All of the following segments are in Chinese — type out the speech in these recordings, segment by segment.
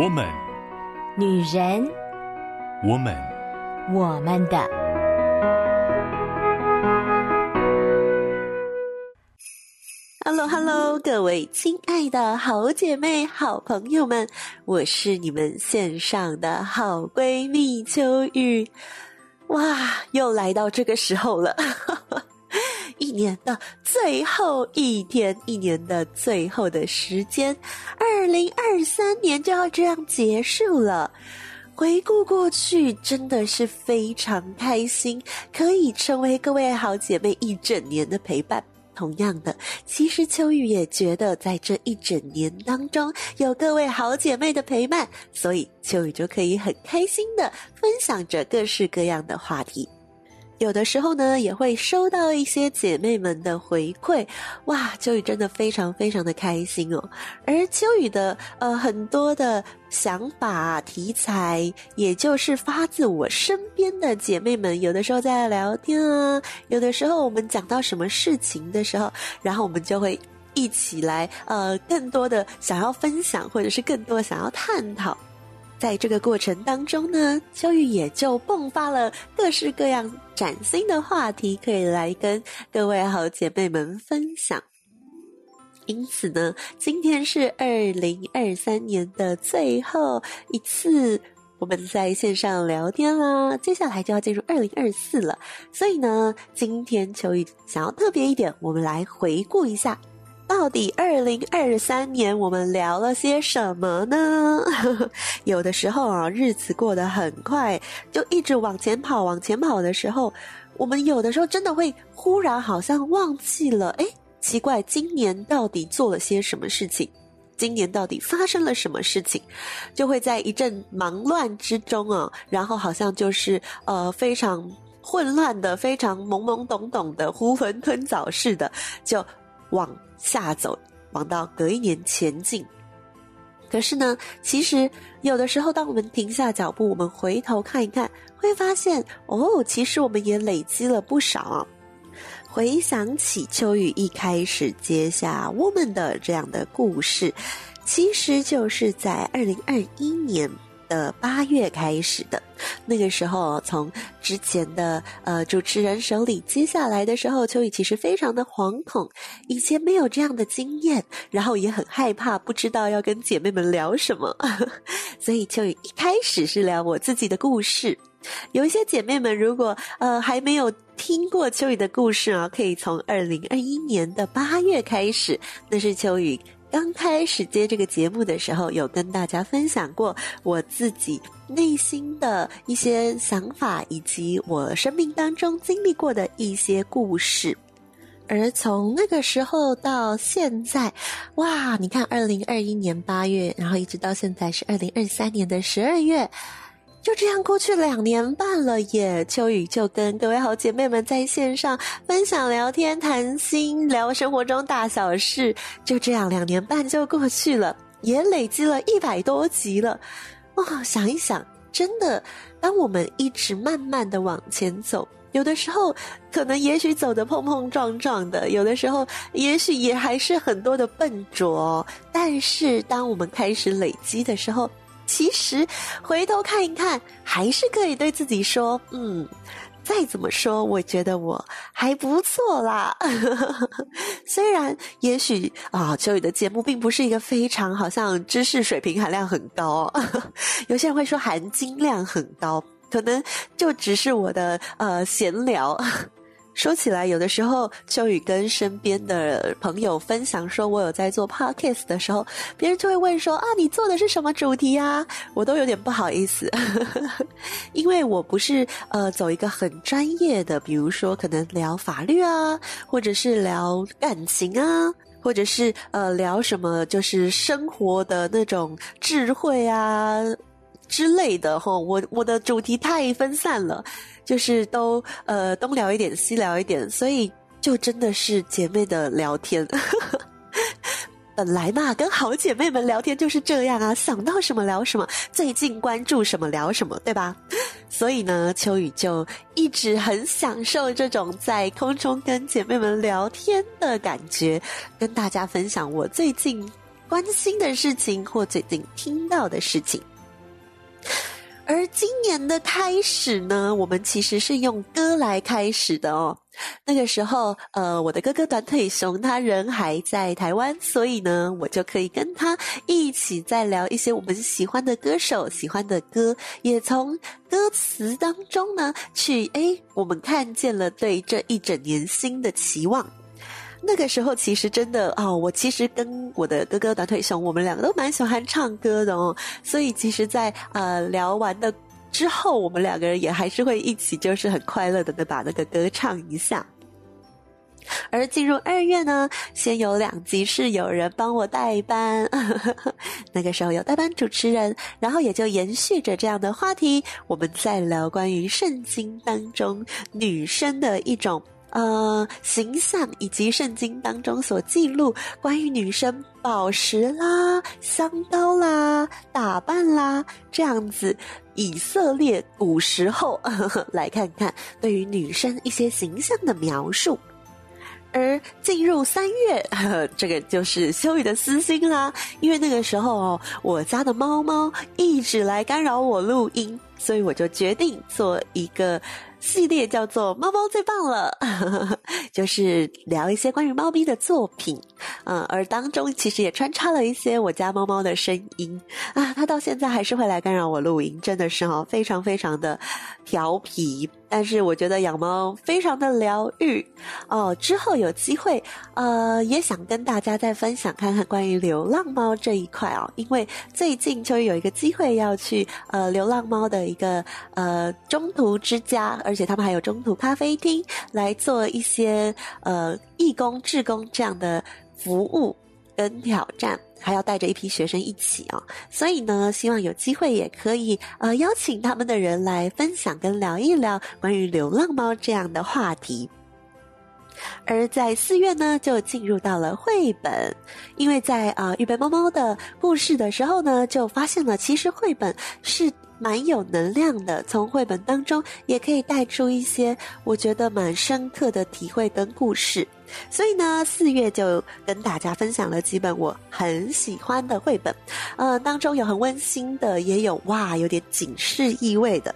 我们，女人，我们，我们的。Hello，Hello，各位亲爱的好姐妹、好朋友们，我是你们线上的好闺蜜秋雨。哇，又来到这个时候了。一年的最后一天，一年的最后的时间，二零二三年就要这样结束了。回顾过去，真的是非常开心，可以成为各位好姐妹一整年的陪伴。同样的，其实秋雨也觉得，在这一整年当中，有各位好姐妹的陪伴，所以秋雨就可以很开心的分享着各式各样的话题。有的时候呢，也会收到一些姐妹们的回馈，哇，秋雨真的非常非常的开心哦。而秋雨的呃很多的想法题材，也就是发自我身边的姐妹们，有的时候在聊天啊，有的时候我们讲到什么事情的时候，然后我们就会一起来呃更多的想要分享，或者是更多想要探讨。在这个过程当中呢，秋雨也就迸发了各式各样崭新的话题，可以来跟各位好姐妹们分享。因此呢，今天是二零二三年的最后一次我们在线上聊天啦，接下来就要进入二零二四了。所以呢，今天秋雨想要特别一点，我们来回顾一下。到底二零二三年我们聊了些什么呢？有的时候啊，日子过得很快，就一直往前跑，往前跑的时候，我们有的时候真的会忽然好像忘记了，诶，奇怪，今年到底做了些什么事情？今年到底发生了什么事情？就会在一阵忙乱之中啊，然后好像就是呃非常混乱的，非常懵懵懂懂的，囫囵吞枣似的，就往。下走，往到隔一年前进。可是呢，其实有的时候，当我们停下脚步，我们回头看一看，会发现哦，其实我们也累积了不少啊。回想起秋雨一开始接下我们的这样的故事，其实就是在二零二一年。的八月开始的，那个时候从之前的呃主持人手里接下来的时候，秋雨其实非常的惶恐，以前没有这样的经验，然后也很害怕，不知道要跟姐妹们聊什么，所以秋雨一开始是聊我自己的故事。有一些姐妹们如果呃还没有听过秋雨的故事啊，可以从二零二一年的八月开始，那是秋雨。刚开始接这个节目的时候，有跟大家分享过我自己内心的一些想法，以及我生命当中经历过的一些故事。而从那个时候到现在，哇，你看，二零二一年八月，然后一直到现在是二零二三年的十二月。就这样过去两年半了耶，秋雨就跟各位好姐妹们在线上分享、聊天、谈心、聊生活中大小事。就这样两年半就过去了，也累积了一百多集了。哇、哦，想一想，真的，当我们一直慢慢的往前走，有的时候可能也许走得碰碰撞撞的，有的时候也许也还是很多的笨拙。但是当我们开始累积的时候，其实回头看一看，还是可以对自己说：“嗯，再怎么说，我觉得我还不错啦。”虽然也许啊，秋雨的节目并不是一个非常好像知识水平含量很高，有些人会说含金量很高，可能就只是我的呃闲聊。说起来，有的时候秋雨跟身边的朋友分享说，我有在做 podcast 的时候，别人就会问说：“啊，你做的是什么主题啊？”我都有点不好意思，因为我不是呃走一个很专业的，比如说可能聊法律啊，或者是聊感情啊，或者是呃聊什么就是生活的那种智慧啊之类的齁。我我的主题太分散了。就是都呃东聊一点西聊一点，所以就真的是姐妹的聊天。本来嘛，跟好姐妹们聊天就是这样啊，想到什么聊什么，最近关注什么聊什么，对吧？所以呢，秋雨就一直很享受这种在空中跟姐妹们聊天的感觉，跟大家分享我最近关心的事情或最近听到的事情。而今年的开始呢，我们其实是用歌来开始的哦。那个时候，呃，我的哥哥短腿熊他人还在台湾，所以呢，我就可以跟他一起再聊一些我们喜欢的歌手、喜欢的歌，也从歌词当中呢，去诶，我们看见了对这一整年新的期望。那个时候其实真的哦，我其实跟我的哥哥短腿熊，我们两个都蛮喜欢唱歌的哦，所以其实在，呃聊完的之后，我们两个人也还是会一起，就是很快乐的把那个歌唱一下。而进入二月呢，先有两集是有人帮我代班，那个时候有代班主持人，然后也就延续着这样的话题，我们再聊关于圣经当中女生的一种。呃，形象以及圣经当中所记录关于女生宝石啦、香膏啦、打扮啦这样子，以色列古时候呵呵 来看看对于女生一些形象的描述。而进入三月，呵，这个就是修雨的私心啦，因为那个时候哦，我家的猫猫一直来干扰我录音，所以我就决定做一个。系列叫做“猫猫最棒了”，就是聊一些关于猫咪的作品，嗯，而当中其实也穿插了一些我家猫猫的声音啊，它到现在还是会来干扰我录音，真的是哦，非常非常的调皮。但是我觉得养猫非常的疗愈哦。之后有机会，呃，也想跟大家再分享看看关于流浪猫这一块哦。因为最近就有一个机会要去呃流浪猫的一个呃中途之家，而且他们还有中途咖啡厅来做一些呃义工、志工这样的服务跟挑战。还要带着一批学生一起啊、哦，所以呢，希望有机会也可以呃邀请他们的人来分享跟聊一聊关于流浪猫这样的话题。而在四月呢，就进入到了绘本，因为在啊、预备猫猫的故事的时候呢，就发现了其实绘本是蛮有能量的，从绘本当中也可以带出一些我觉得蛮深刻的体会跟故事。所以呢，四月就跟大家分享了几本我很喜欢的绘本，呃，当中有很温馨的，也有哇有点警示意味的。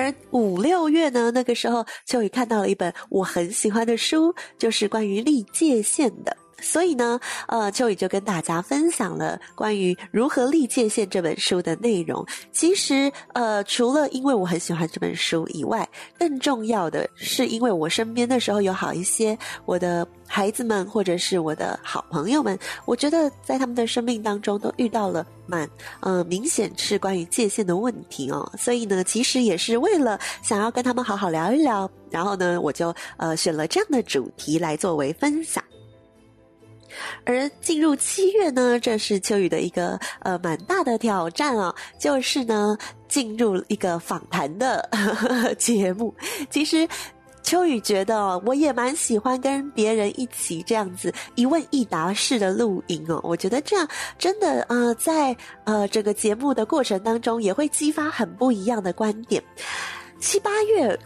而五六月呢，那个时候就看到了一本我很喜欢的书，就是关于立界线的。所以呢，呃，秋雨就跟大家分享了关于如何立界限这本书的内容。其实，呃，除了因为我很喜欢这本书以外，更重要的是因为我身边的时候有好一些我的孩子们或者是我的好朋友们，我觉得在他们的生命当中都遇到了蛮呃明显是关于界限的问题哦。所以呢，其实也是为了想要跟他们好好聊一聊，然后呢，我就呃选了这样的主题来作为分享。而进入七月呢，这是秋雨的一个呃蛮大的挑战哦，就是呢进入一个访谈的 节目。其实秋雨觉得我也蛮喜欢跟别人一起这样子一问一答式的录音哦，我觉得这样真的呃在呃整个节目的过程当中也会激发很不一样的观点。七八月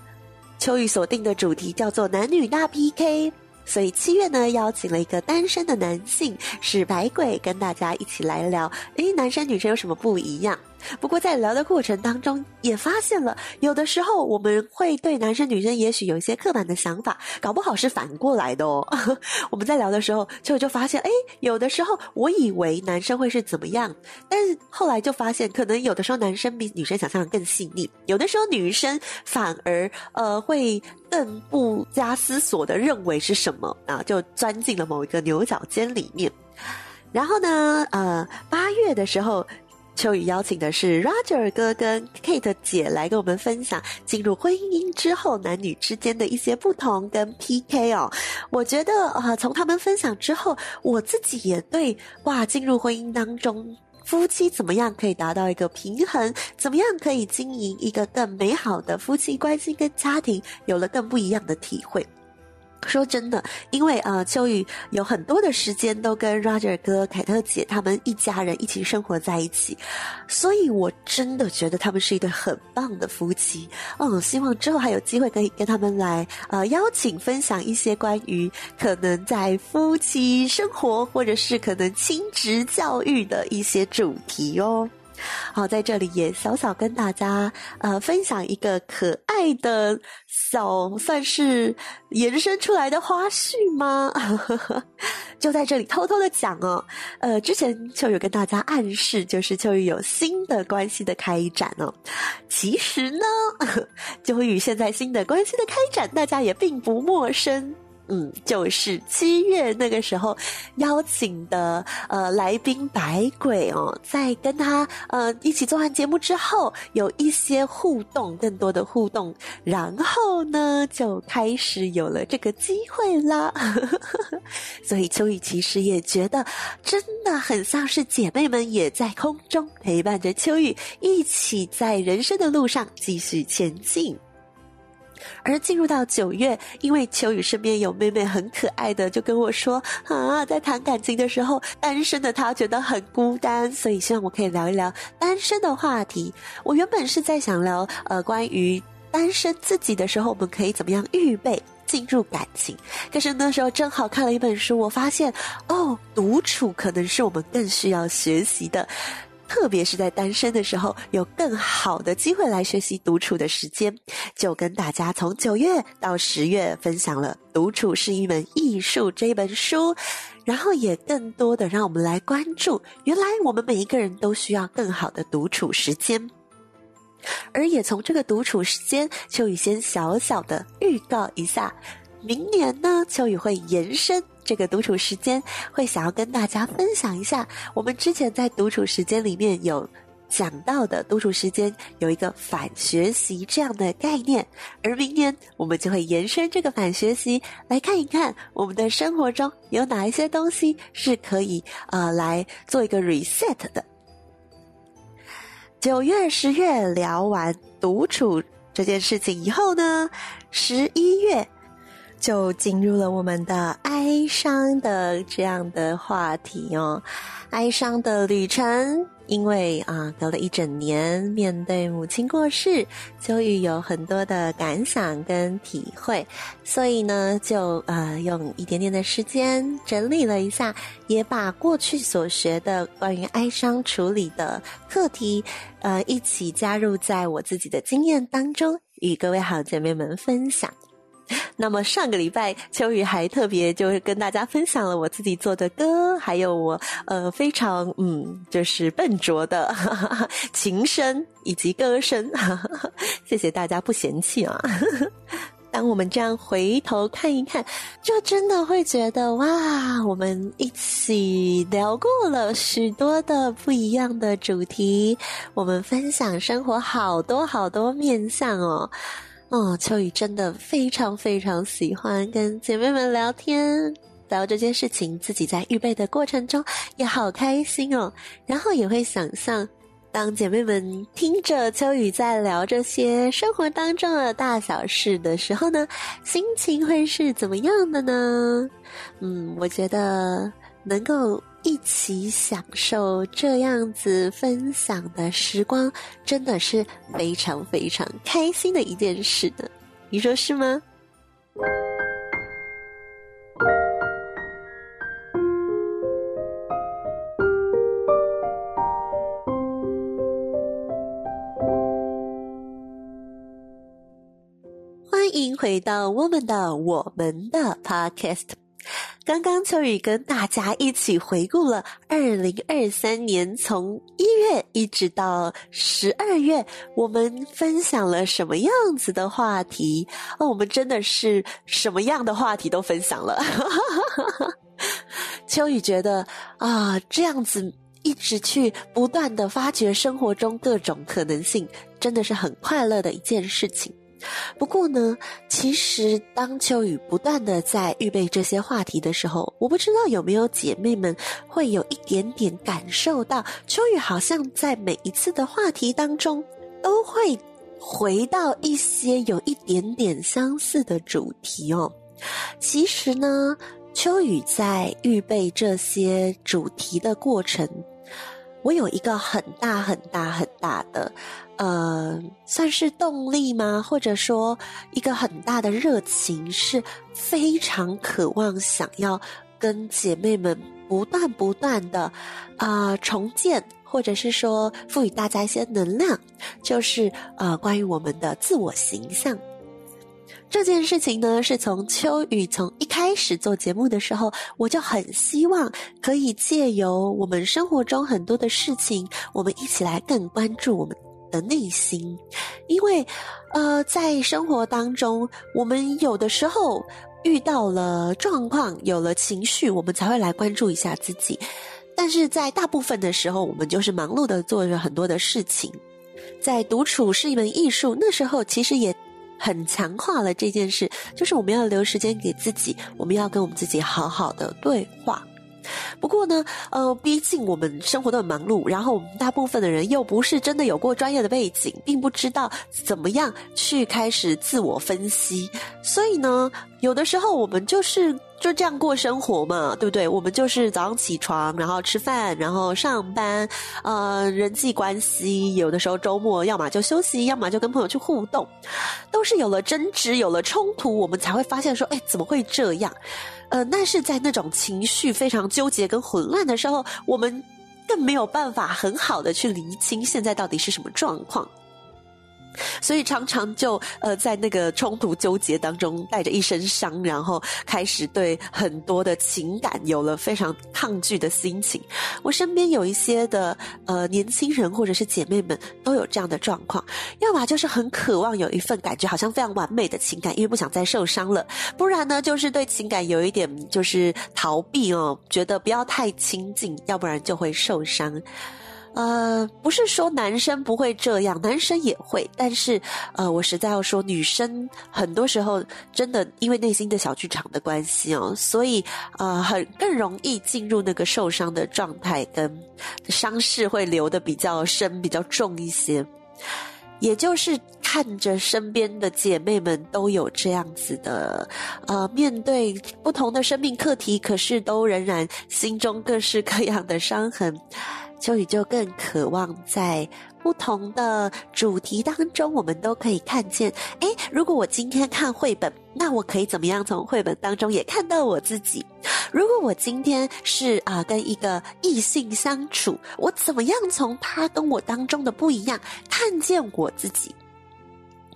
秋雨锁定的主题叫做男女大 PK。所以七月呢，邀请了一个单身的男性，是白鬼，跟大家一起来聊，诶，男生女生有什么不一样？不过在聊的过程当中，也发现了有的时候我们会对男生女生也许有一些刻板的想法，搞不好是反过来的哦。我们在聊的时候，就就发现，诶，有的时候我以为男生会是怎么样，但是后来就发现，可能有的时候男生比女生想象的更细腻，有的时候女生反而呃会更不加思索的认为是什么啊，就钻进了某一个牛角尖里面。然后呢，呃，八月的时候。秋雨邀请的是 Roger 哥跟 Kate 姐来跟我们分享进入婚姻之后男女之间的一些不同跟 PK 哦。我觉得啊，从他们分享之后，我自己也对哇，进入婚姻当中，夫妻怎么样可以达到一个平衡，怎么样可以经营一个更美好的夫妻关系跟家庭，有了更不一样的体会。说真的，因为啊，秋雨有很多的时间都跟 Roger 哥、凯特姐他们一家人一起生活在一起，所以我真的觉得他们是一对很棒的夫妻。嗯，希望之后还有机会可以跟他们来呃邀请分享一些关于可能在夫妻生活或者是可能亲职教育的一些主题哦。好，在这里也小小跟大家呃分享一个可爱的小，算是延伸出来的花絮吗？就在这里偷偷的讲哦。呃，之前秋雨跟大家暗示，就是秋雨有新的关系的开展哦。其实呢，秋雨现在新的关系的开展，大家也并不陌生。嗯，就是七月那个时候邀请的呃来宾百鬼哦，在跟他呃一起做完节目之后，有一些互动，更多的互动，然后呢就开始有了这个机会啦。所以秋雨其实也觉得真的很像是姐妹们也在空中陪伴着秋雨，一起在人生的路上继续前进。而进入到九月，因为秋雨身边有妹妹很可爱的，就跟我说啊，在谈感情的时候，单身的她觉得很孤单，所以希望我可以聊一聊单身的话题。我原本是在想聊呃关于单身自己的时候，我们可以怎么样预备进入感情。可是那时候正好看了一本书，我发现哦，独处可能是我们更需要学习的。特别是在单身的时候，有更好的机会来学习独处的时间，就跟大家从九月到十月分享了《独处是一门艺术》这本书，然后也更多的让我们来关注，原来我们每一个人都需要更好的独处时间，而也从这个独处时间，秋雨先小小的预告一下，明年呢，秋雨会延伸。这个独处时间会想要跟大家分享一下，我们之前在独处时间里面有讲到的独处时间有一个反学习这样的概念，而明年我们就会延伸这个反学习来看一看我们的生活中有哪一些东西是可以呃来做一个 reset 的。九月、十月聊完独处这件事情以后呢，十一月。就进入了我们的哀伤的这样的话题哦，哀伤的旅程。因为啊，隔了一整年，面对母亲过世，秋雨有很多的感想跟体会，所以呢，就呃用一点点的时间整理了一下，也把过去所学的关于哀伤处理的课题，呃，一起加入在我自己的经验当中，与各位好姐妹们分享。那么上个礼拜，秋雨还特别就是跟大家分享了我自己做的歌，还有我呃非常嗯就是笨拙的哈哈琴声以及歌声，哈哈，谢谢大家不嫌弃啊。当我们这样回头看一看，就真的会觉得哇，我们一起聊过了许多的不一样的主题，我们分享生活好多好多面向哦。哦，秋雨真的非常非常喜欢跟姐妹们聊天，聊这件事情，自己在预备的过程中也好开心哦。然后也会想象，当姐妹们听着秋雨在聊这些生活当中的大小事的时候呢，心情会是怎么样的呢？嗯，我觉得能够。一起享受这样子分享的时光，真的是非常非常开心的一件事呢。你说是吗？欢迎回到我们的我们的 Podcast。刚刚秋雨跟大家一起回顾了二零二三年，从一月一直到十二月，我们分享了什么样子的话题？哦，我们真的是什么样的话题都分享了。秋雨觉得啊，这样子一直去不断的发掘生活中各种可能性，真的是很快乐的一件事情。不过呢，其实当秋雨不断的在预备这些话题的时候，我不知道有没有姐妹们会有一点点感受到，秋雨好像在每一次的话题当中，都会回到一些有一点点相似的主题哦。其实呢，秋雨在预备这些主题的过程，我有一个很大很大很大的，呃，算是动力吗？或者说一个很大的热情，是非常渴望想要跟姐妹们不断不断的，啊、呃，重建，或者是说赋予大家一些能量，就是呃，关于我们的自我形象。这件事情呢，是从秋雨从一开始做节目的时候，我就很希望可以借由我们生活中很多的事情，我们一起来更关注我们的内心，因为，呃，在生活当中，我们有的时候遇到了状况，有了情绪，我们才会来关注一下自己，但是在大部分的时候，我们就是忙碌的做着很多的事情，在独处是一门艺术，那时候其实也。很强化了这件事，就是我们要留时间给自己，我们要跟我们自己好好的对话。不过呢，呃，毕竟我们生活都很忙碌，然后我们大部分的人又不是真的有过专业的背景，并不知道怎么样去开始自我分析，所以呢，有的时候我们就是。就这样过生活嘛，对不对？我们就是早上起床，然后吃饭，然后上班，呃，人际关系，有的时候周末要么就休息，要么就跟朋友去互动，都是有了争执，有了冲突，我们才会发现说，哎，怎么会这样？呃，那是在那种情绪非常纠结跟混乱的时候，我们更没有办法很好的去厘清现在到底是什么状况。所以常常就呃在那个冲突纠结当中带着一身伤，然后开始对很多的情感有了非常抗拒的心情。我身边有一些的呃年轻人或者是姐妹们都有这样的状况，要么就是很渴望有一份感觉好像非常完美的情感，因为不想再受伤了；不然呢就是对情感有一点就是逃避哦，觉得不要太亲近，要不然就会受伤。呃，不是说男生不会这样，男生也会，但是，呃，我实在要说，女生很多时候真的因为内心的小剧场的关系哦，所以，呃，很更容易进入那个受伤的状态，跟伤势会留得比较深、比较重一些。也就是看着身边的姐妹们都有这样子的，呃，面对不同的生命课题，可是都仍然心中各式各样的伤痕。秋雨就更渴望在不同的主题当中，我们都可以看见。诶，如果我今天看绘本，那我可以怎么样从绘本当中也看到我自己？如果我今天是啊、跟一个异性相处，我怎么样从他跟我当中的不一样看见我自己？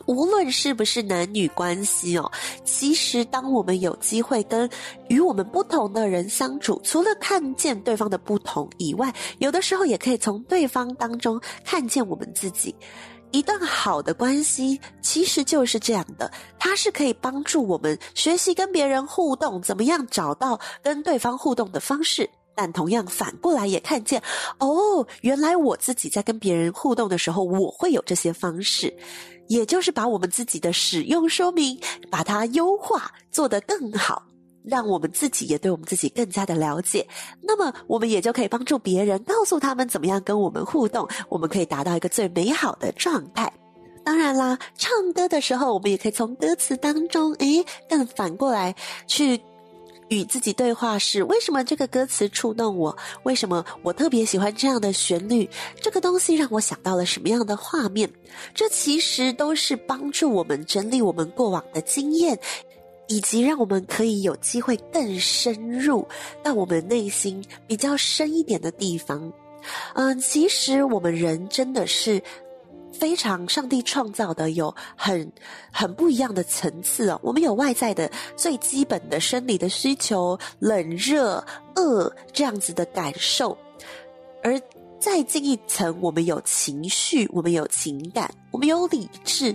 无论是不是男女关系哦，其实当我们有机会跟与我们不同的人相处，除了看见对方的不同以外，有的时候也可以从对方当中看见我们自己。一段好的关系其实就是这样的，它是可以帮助我们学习跟别人互动，怎么样找到跟对方互动的方式。但同样反过来也看见，哦，原来我自己在跟别人互动的时候，我会有这些方式。也就是把我们自己的使用说明，把它优化，做得更好，让我们自己也对我们自己更加的了解。那么，我们也就可以帮助别人，告诉他们怎么样跟我们互动，我们可以达到一个最美好的状态。当然啦，唱歌的时候，我们也可以从歌词当中，诶，更反过来去。与自己对话是为什么这个歌词触动我？为什么我特别喜欢这样的旋律？这个东西让我想到了什么样的画面？这其实都是帮助我们整理我们过往的经验，以及让我们可以有机会更深入到我们内心比较深一点的地方。嗯，其实我们人真的是。非常，上帝创造的有很很不一样的层次哦。我们有外在的最基本的生理的需求，冷热饿这样子的感受，而再进一层，我们有情绪，我们有情感，我们有理智。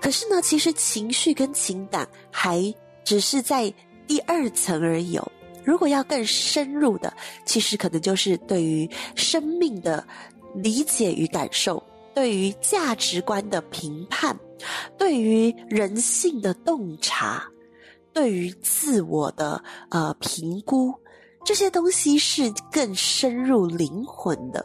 可是呢，其实情绪跟情感还只是在第二层而已。如果要更深入的，其实可能就是对于生命的理解与感受。对于价值观的评判，对于人性的洞察，对于自我的呃评估，这些东西是更深入灵魂的。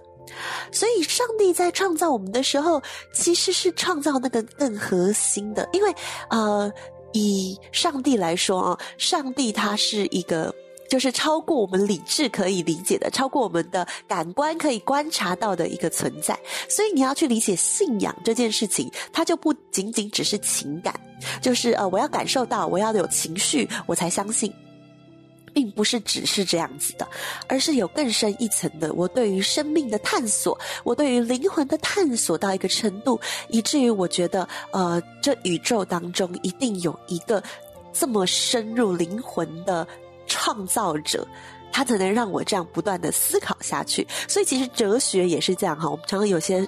所以，上帝在创造我们的时候，其实是创造那个更核心的，因为呃。以上帝来说啊，上帝他是一个。就是超过我们理智可以理解的，超过我们的感官可以观察到的一个存在。所以你要去理解信仰这件事情，它就不仅仅只是情感，就是呃，我要感受到，我要有情绪，我才相信，并不是只是这样子的，而是有更深一层的，我对于生命的探索，我对于灵魂的探索到一个程度，以至于我觉得，呃，这宇宙当中一定有一个这么深入灵魂的。创造者，他才能让我这样不断的思考下去。所以其实哲学也是这样哈。我们常常有些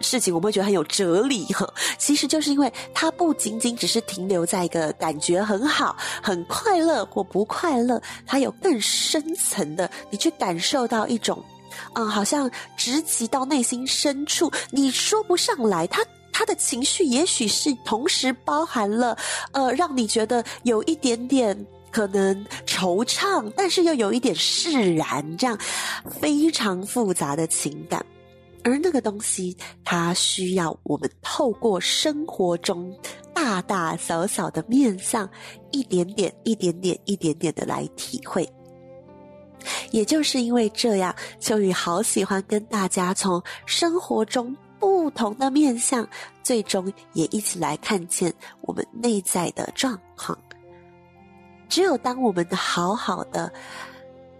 事情，我们会觉得很有哲理哈。其实就是因为它不仅仅只是停留在一个感觉很好、很快乐或不快乐，它有更深层的，你去感受到一种，嗯，好像直击到内心深处，你说不上来。他他的情绪也许是同时包含了，呃，让你觉得有一点点。可能惆怅，但是又有一点释然，这样非常复杂的情感，而那个东西，它需要我们透过生活中大大小小的面相，一点点、一点点、一点点的来体会。也就是因为这样，秋雨好喜欢跟大家从生活中不同的面相，最终也一起来看见我们内在的状况。只有当我们好好的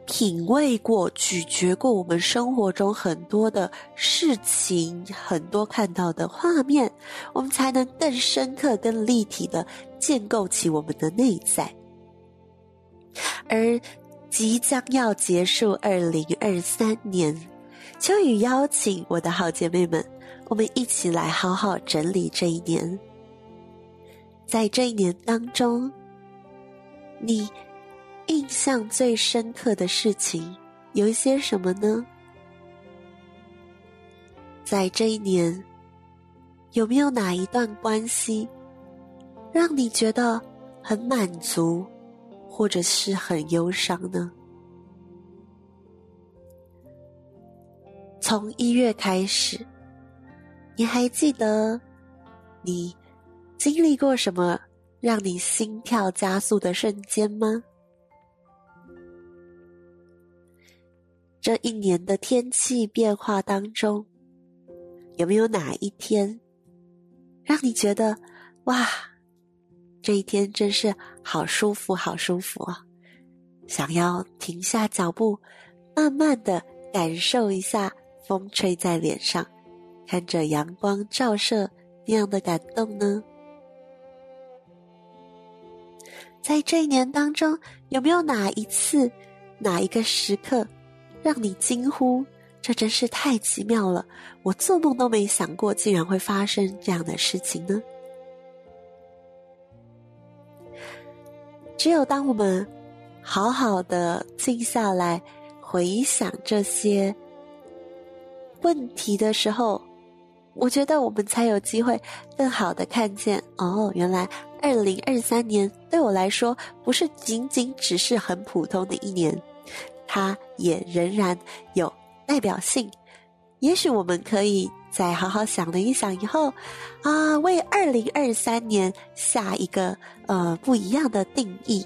品味过、咀嚼过我们生活中很多的事情、很多看到的画面，我们才能更深刻、更立体的建构起我们的内在。而即将要结束二零二三年，秋雨邀请我的好姐妹们，我们一起来好好整理这一年。在这一年当中，你印象最深刻的事情有一些什么呢？在这一年，有没有哪一段关系让你觉得很满足，或者是很忧伤呢？从一月开始，你还记得你经历过什么？让你心跳加速的瞬间吗？这一年的天气变化当中，有没有哪一天让你觉得哇，这一天真是好舒服，好舒服啊！想要停下脚步，慢慢的感受一下风吹在脸上，看着阳光照射那样的感动呢？在这一年当中，有没有哪一次、哪一个时刻，让你惊呼：“这真是太奇妙了！我做梦都没想过，竟然会发生这样的事情呢？”只有当我们好好的静下来，回想这些问题的时候，我觉得我们才有机会更好的看见哦，原来。二零二三年对我来说，不是仅仅只是很普通的一年，它也仍然有代表性。也许我们可以再好好想了一想以后，啊，为二零二三年下一个呃不一样的定义。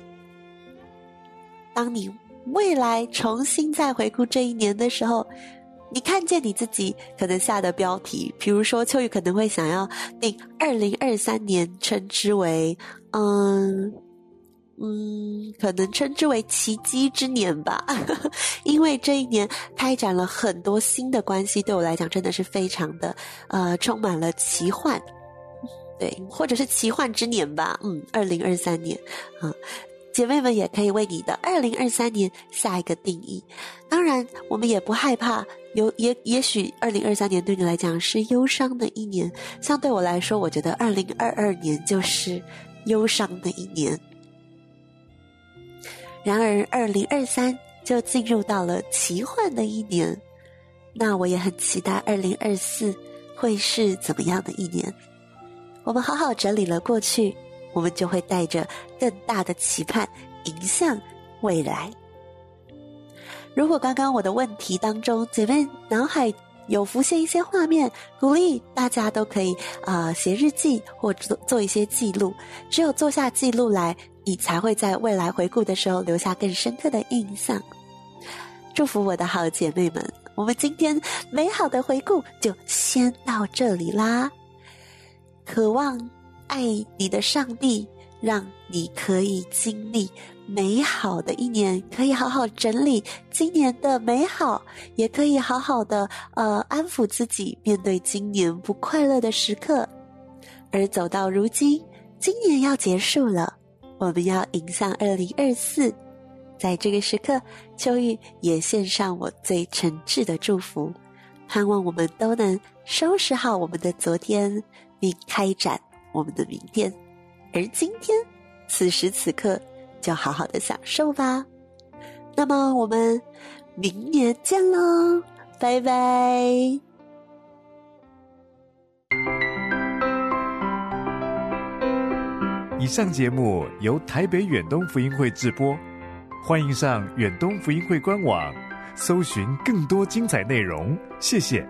当你未来重新再回顾这一年的时候，你看见你自己可能下的标题，比如说秋雨可能会想要定二零二三年称之为，嗯嗯，可能称之为奇迹之年吧，因为这一年开展了很多新的关系，对我来讲真的是非常的呃充满了奇幻，对，或者是奇幻之年吧，嗯，二零二三年，嗯。姐妹们也可以为你的二零二三年下一个定义。当然，我们也不害怕有也也许二零二三年对你来讲是忧伤的一年，像对我来说，我觉得二零二二年就是忧伤的一年。然而，二零二三就进入到了奇幻的一年，那我也很期待二零二四会是怎么样的一年。我们好好整理了过去。我们就会带着更大的期盼迎向未来。如果刚刚我的问题当中，姐妹脑海有浮现一些画面，鼓励大家都可以啊、呃、写日记或做做一些记录。只有做下记录来，你才会在未来回顾的时候留下更深刻的印象。祝福我的好姐妹们，我们今天美好的回顾就先到这里啦。渴望爱你的上帝，让你可以经历美好的一年，可以好好整理今年的美好，也可以好好的呃安抚自己，面对今年不快乐的时刻。而走到如今，今年要结束了，我们要迎向二零二四。在这个时刻，秋玉也献上我最诚挚的祝福，盼望我们都能收拾好我们的昨天，并开展我们的明天。而今天，此时此刻，就好好的享受吧。那么，我们明年见喽，拜拜。以上节目由台北远东福音会制播。欢迎上远东福音会官网，搜寻更多精彩内容。谢谢。